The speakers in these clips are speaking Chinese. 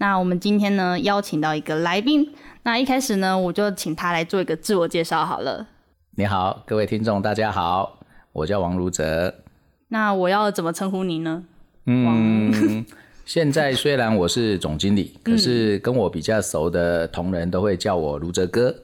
那我们今天呢邀请到一个来宾，那一开始呢我就请他来做一个自我介绍好了。你好，各位听众，大家好，我叫王如哲。那我要怎么称呼您呢？嗯，现在虽然我是总经理，可是跟我比较熟的同仁都会叫我如哲哥，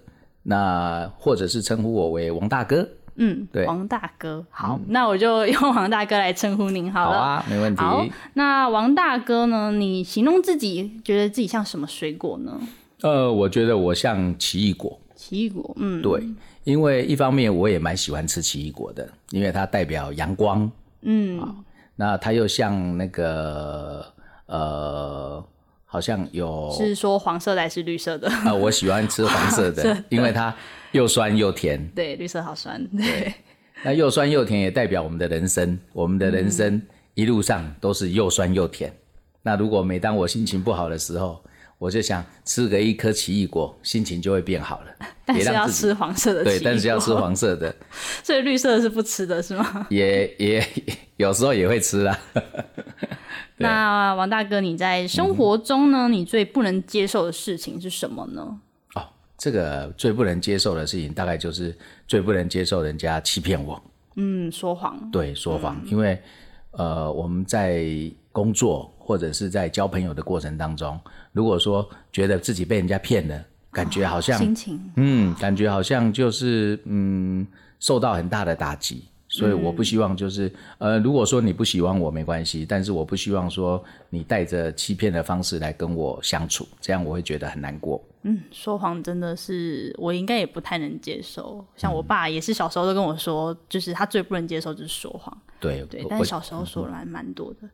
那或者是称呼我为王大哥。嗯，对王大哥，好，那我就 用王大哥来称呼您好了。好啊，没问题。好，那王大哥呢？你形容自己，觉得自己像什么水果呢？呃，我觉得我像奇异果，奇异果，嗯，对，因为一方面我也蛮喜欢吃奇异果的，因为它代表阳光，嗯，那它又像那个呃，好像有是说黄色的还是绿色的？啊、我喜欢吃黄色的，因为它又酸又甜。对，绿色好酸。对，那又酸又甜也代表我们的人生，我们的人生一路上都是又酸又甜。那如果每当我心情不好的时候，我就想吃个一颗奇异果，心情就会变好了。但是要吃黄色的对，但是要吃黄色的，所以绿色的是不吃的，是吗？也也有时候也会吃啦。那王大哥，你在生活中呢，你最不能接受的事情是什么呢？哦，这个最不能接受的事情，大概就是最不能接受人家欺骗我。嗯，说谎。对，说谎，因为呃，我们在工作或者是在交朋友的过程当中，如果说觉得自己被人家骗了，感觉好像，心情嗯，感觉好像就是嗯，受到很大的打击。所以我不希望就是，呃，如果说你不喜欢我没关系，但是我不希望说你带着欺骗的方式来跟我相处，这样我会觉得很难过。嗯，说谎真的是我应该也不太能接受。像我爸也是小时候都跟我说，就是他最不能接受就是说谎。对，对，但是小时候说了还蛮多的。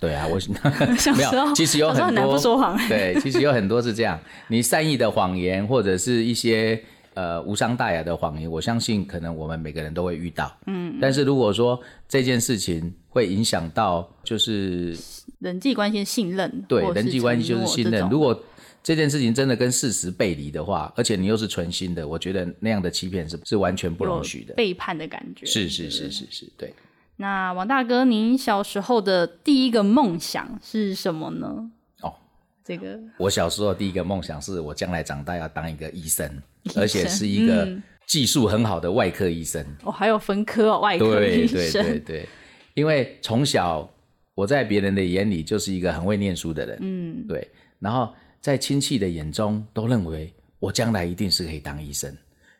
对啊，我 小没时候有，其实有很难很多不说谎对，其实有很多是这样，你善意的谎言或者是一些呃无伤大雅的谎言，我相信可能我们每个人都会遇到。嗯，但是如果说这件事情会影响到就是人际关系的信任，对人际关系就是信任，如果这件事情真的跟事实背离的话，而且你又是存心的，我觉得那样的欺骗是是完全不容许的。背叛的感觉。是是是是是，对。那王大哥，您小时候的第一个梦想是什么呢？哦，这个我小时候第一个梦想是我将来长大要当一个医生，医生而且是一个嗯技术很好的外科医生。哦，还有分科哦，外科对对医生。对对，因为从小我在别人的眼里就是一个很会念书的人，嗯，对，然后在亲戚的眼中都认为我将来一定是可以当医生。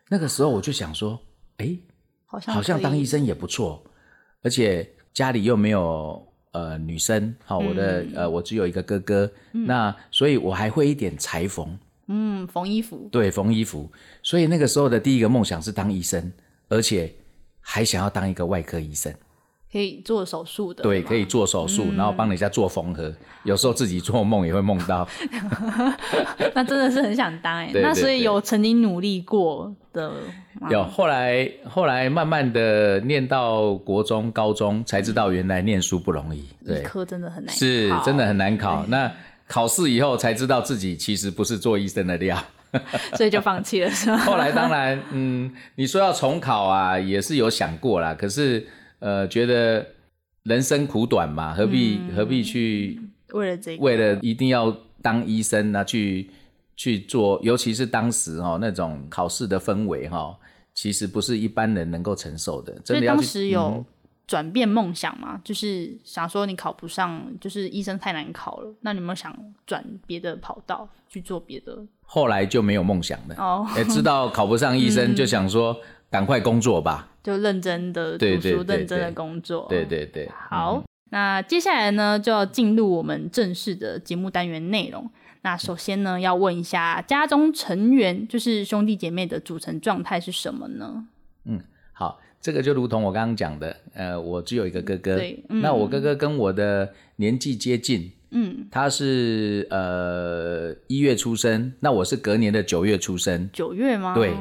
那个时候我就想说，哎，好像好像当医生也不错，而且家里又没有呃女生，好、我的嗯呃我只有一个哥哥，那所以我还会一点裁缝，嗯缝衣服，对，缝衣服。所以那个时候的第一个梦想是当医生，而且还想要当一个外科医生。可以做手术的，对，可以做手术，然后帮人家做缝合，有时候自己做梦也会梦到。那真的是很想当哎。那所以有曾经努力过的，有后来后来慢慢的念到国中、高中，才知道原来念书不容易。医对，科真的很难考，是真的很难考。那考试以后才知道自己其实不是做医生的料。所以就放弃了，是吗？后来当然，嗯，你说要重考啊，也是有想过啦。可是呃，觉得人生苦短嘛，何必、何必去为了这个，为了一定要当医生啊，去去做，尤其是当时哦那种考试的氛围哈、哦，其实不是一般人能够承受的。所以当真的要去时有嗯转变梦想嘛，就是想说你考不上，就是医生太难考了，那你有没有想转别的跑道去做别的？后来就没有梦想了。哦，也 知道考不上医生，就想说赶快工作吧。就认真的读书，认真的工作。对对对，好，那接下来呢，就要进入我们正式的节目单元内容。那首先呢，要问一下家中成员，就是兄弟姐妹的组成状态是什么呢？好，这个就如同我刚刚讲的，呃，我只有一个哥哥，那我哥哥跟我的年纪接近，嗯，他是呃一月出生，那我是隔年的九月出生，九月吗？对，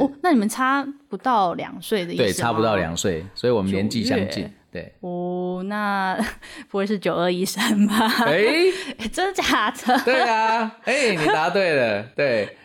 哦，那你们差不到两岁的意思对，差不到吗两岁，所以我们年纪相近。对，哦，那 不会是九二一生吧？哎、欸 真的假的？对啊，哎、你答对了，对，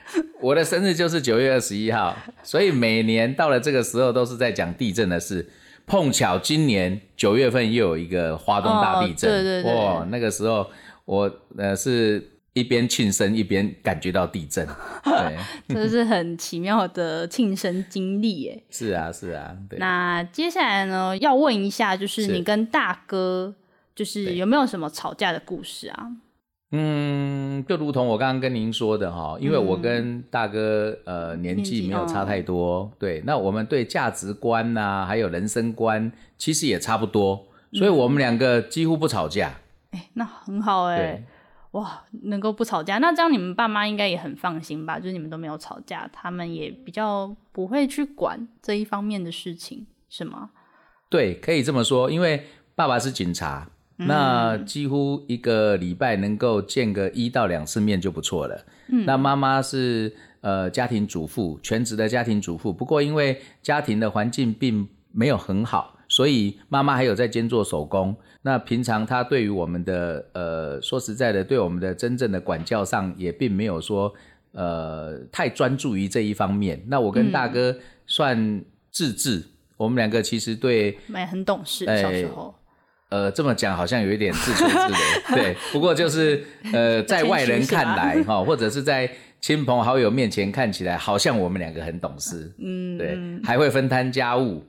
我的生日就是九月二十一号，所以每年到了这个时候都是在讲地震的事。碰巧今年九月份又有一个华东大地震，哦对对对哇，那个时候我呃是一边庆生一边感觉到地震，对，这是很奇妙的庆生经历耶。是啊是啊，对。那接下来呢，要问一下，就是是你跟大哥，就是有没有什么吵架的故事啊？嗯，就如同我刚刚跟您说的哈，因为我跟大哥呃年年纪纪没有差太多，对，那我们对价值观呐、还有人生观其实也差不多，所以我们两个几乎不吵架。哎、那很好哎对，，哇，能够不吵架，那这样你们爸妈应该也很放心吧？就是你们都没有吵架，他们也比较不会去管这一方面的事情，是吗？对，可以这么说，因为爸爸是警察，那几乎一个礼拜能够见个一到两次面就不错了。嗯，那妈妈是呃家庭主妇，全职的家庭主妇，不过因为家庭的环境并没有很好，所以妈妈还有在兼做手工。那平常她对于我们的呃，说实在的，对我们的真正的管教上也并没有说呃太专注于这一方面。那我跟大哥算自治，我们两个其实对没很懂事，哎小时候。呃，这么讲好像有一点自吹自擂，对。不过就是呃，在外人看来哈，或者是在亲朋好友面前看起来，好像我们两个很懂事，嗯，对，还会分摊家务。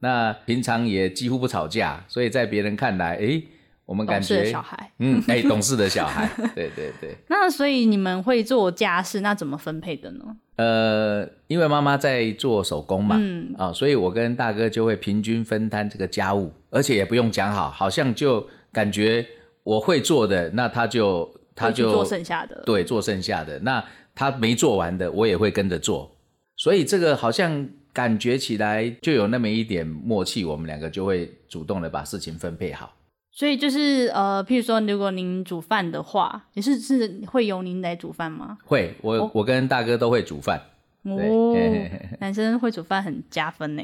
那平常也几乎不吵架，所以在别人看来，诶，我们感懂事的觉小孩。嗯，哎，懂事的小孩，对对对。那所以你们会做家事，那怎么分配的呢？呃，因为妈妈在做手工嘛，嗯啊、所以我跟大哥就会平均分摊这个家务，而且也不用讲好，好像就感觉我会做的，那他就他就做剩下的。对做剩下的，那他没做完的，我也会跟着做，所以这个好像感觉起来就有那么一点默契，我们两个就会主动的把事情分配好。所以就是呃，譬如说，如果您煮饭的话，也是是会由您来煮饭吗？会，我、我跟大哥都会煮饭，哦 男生会煮饭很加分呢。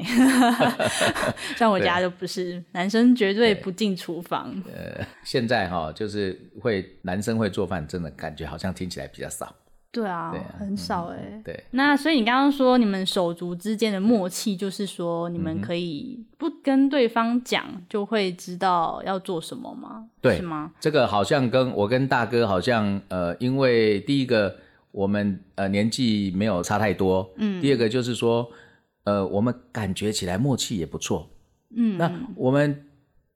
像我家就不是，男生绝对不进厨房。呃现在哈、就是会男生会做饭，真的感觉好像听起来比较少。对啊，对啊很少哎。对，那所以你刚刚说你们手足之间的默契，就是说你嗯们可以不跟对方讲，就会知道要做什么吗？对是吗？这个好像跟我跟大哥好像呃，因为第一个我们呃年纪没有差太多，嗯，第二个就是说呃，我们感觉起来默契也不错，嗯，那我们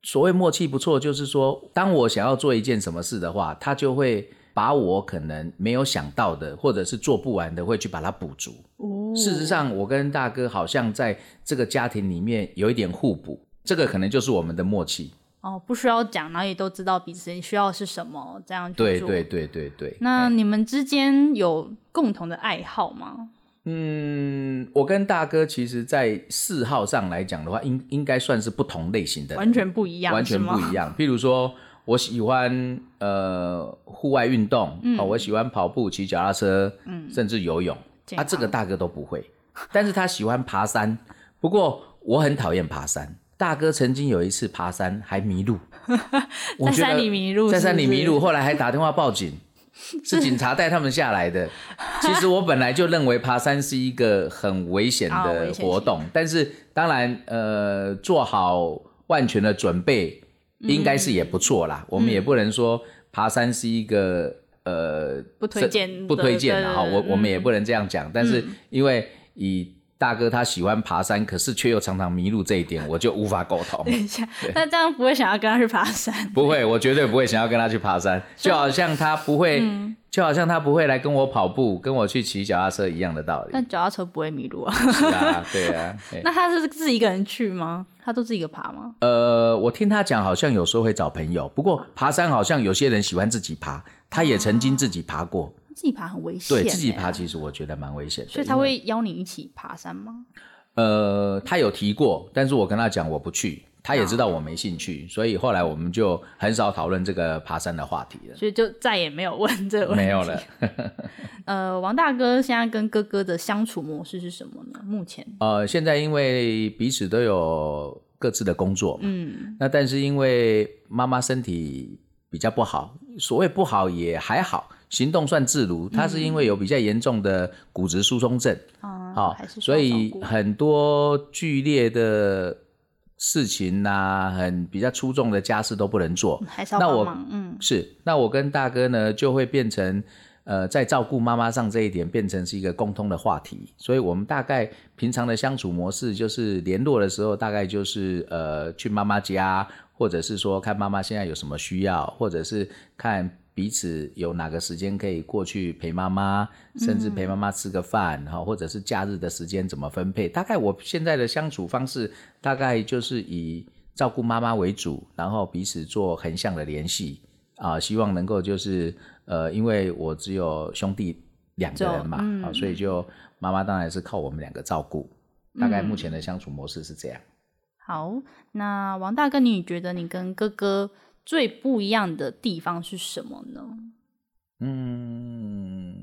所谓默契不错，就是说当我想要做一件什么事的话，他就会把我可能没有想到的，或者是做不完的，会去把它补足。哦，事实上，我跟大哥好像在这个家庭里面有一点互补，这个可能就是我们的默契。哦，不需要讲，然后也都知道彼此需要是什么，这样去做。对对对对对。那你们之间有共同的爱好吗？嗯，我跟大哥其实，在嗜好上来讲的话，应应该算是不同类型的，完全不一样，完全不一样。譬如说，我喜欢呃户外运动，嗯哦，我喜欢跑步、骑脚踏车，甚至游泳。啊，健康这个大哥都不会，但是他喜欢爬山。不过我很讨厌爬山。大哥曾经有一次爬山还迷路，在山里迷路在山里迷路，后来还打电话报警，是警察带他们下来的。其实我本来就认为爬山是一个很危险的活动，但是当然，呃，做好万全的准备应该是也不错啦。我们也不能说爬山是一个呃不推荐不推荐的哈，我我们也不能这样讲。但是因为以大哥他喜欢爬山，可是却又常常迷路这一点，我就无法沟通。等一下，那这样不会想要跟他去爬山？不会，我绝对不会想要跟他去爬山，就好像他不会，嗯就好像他不会来跟我跑步，跟我去骑脚踏车一样的道理。但脚踏车不会迷路啊。是啊，对啊。嘿那他是自己一个人去吗？他都自己一个爬吗？呃，我听他讲，好像有时候会找朋友，不过爬山好像有些人喜欢自己爬，他也曾经自己爬过。自己爬很危险、欸，对自己爬，其实我觉得蛮危险的。所以他会邀你一起爬山吗？呃，他有提过，但是我跟他讲我不去，他也知道我没兴趣，所以后来我们就很少讨论这个爬山的话题了。所以就再也没有问这个问题。没有了。呃，王大哥现在跟哥哥的相处模式是什么呢？目前，呃，现在因为彼此都有各自的工作，嗯，那但是因为妈妈身体比较不好，所谓不好也还好，行动算自如。他是因为有比较严重的骨质疏松症，啊，好、所以很多剧烈的事情呐、很比较出众的家事都不能做。还是要那我嗯，是，那我跟大哥呢就会变成，呃，在照顾妈妈上这一点变成是一个共通的话题，所以我们大概平常的相处模式就是联络的时候，大概就是呃去妈妈家，或者是说看妈妈现在有什么需要，或者是看彼此有哪个时间可以过去陪妈妈，甚至陪妈妈吃个饭，哈、或者是假日的时间怎么分配。大概我现在的相处方式，大概就是以照顾妈妈为主，然后彼此做横向的联系啊、希望能够就是呃，因为我只有兄弟两个人嘛，嗯啊、所以就妈妈当然是靠我们两个照顾。大概目前的相处模式是这样。好，那王大哥，你觉得你跟哥哥最不一样的地方是什么呢？嗯，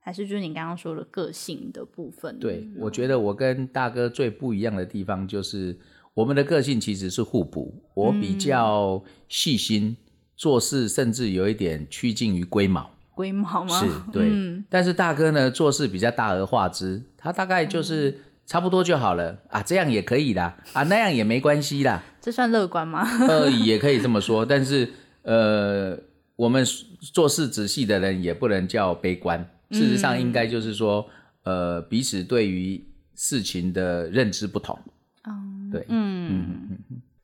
还是就是你刚刚说的个性的部分？对，我觉得我跟大哥最不一样的地方就是我们的个性其实是互补。我比较细心，做事甚至有一点趋近于龟毛。龟毛吗？是对，嗯但是大哥呢做事比较大而化之，他大概就是差不多就好了啊，这样也可以啦，啊那样也没关系啦，这算乐观吗？呃也可以这么说，但是呃我们做事仔细的人也不能叫悲观，事实上应该就是说呃彼此对于事情的认知不同，嗯对，嗯。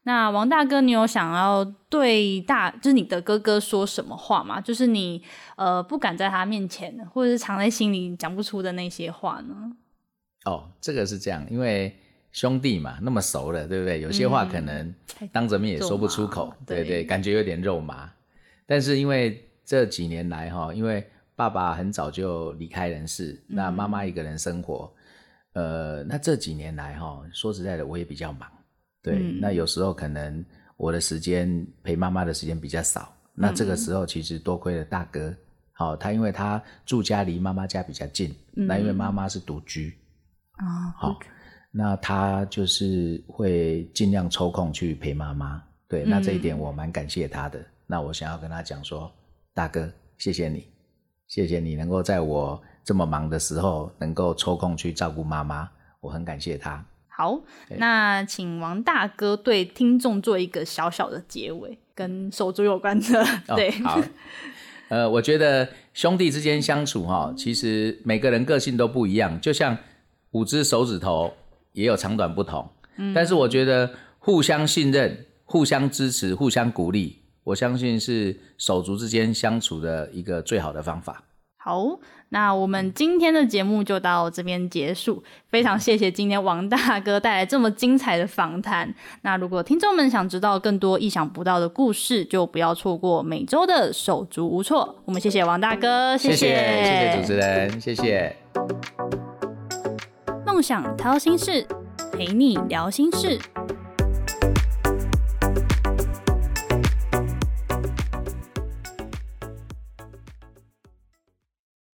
那王大哥，你有想要对大，就是你的哥哥说什么话吗？就是你呃不敢在他面前，或者是藏在心里讲不出的那些话呢？哦，这个是这样，因为兄弟嘛，那么熟了，对不对？有些话可能当着面也说不出口，对对感觉有点肉麻。但是因为这几年来哈，因为爸爸很早就离开人世，那妈妈一个人生活，呃，那这几年来哈，说实在的，我也比较忙，对，嗯那有时候可能我的时间陪妈妈的时间比较少，那这个时候其实多亏了大哥。好、他因为他住家离妈妈家比较近，那因为妈妈是独居，啊，好，那他就是会尽量抽空去陪妈妈。对，那这一点我蛮感谢他的。那我想要跟他讲说，大哥，谢谢你，谢谢你能够在我这么忙的时候，能够抽空去照顾妈妈，我很感谢他。好，那请王大哥对听众做一个小小的结尾，跟手足有关的。哦对，好，呃，我觉得兄弟之间相处哈，其实每个人个性都不一样，就像五只手指头也有长短不同。嗯，但是我觉得互相信任、互相支持、互相鼓励，我相信是手足之间相处的一个最好的方法。好，那我们今天的节目就到这边结束。非常谢谢今天王大哥带来这么精彩的访谈。那如果听众们想知道更多意想不到的故事，就不要错过每周的手足无措。我们谢谢王大哥，谢谢谢谢主持人，谢谢。梦想掏心事，陪你聊心事。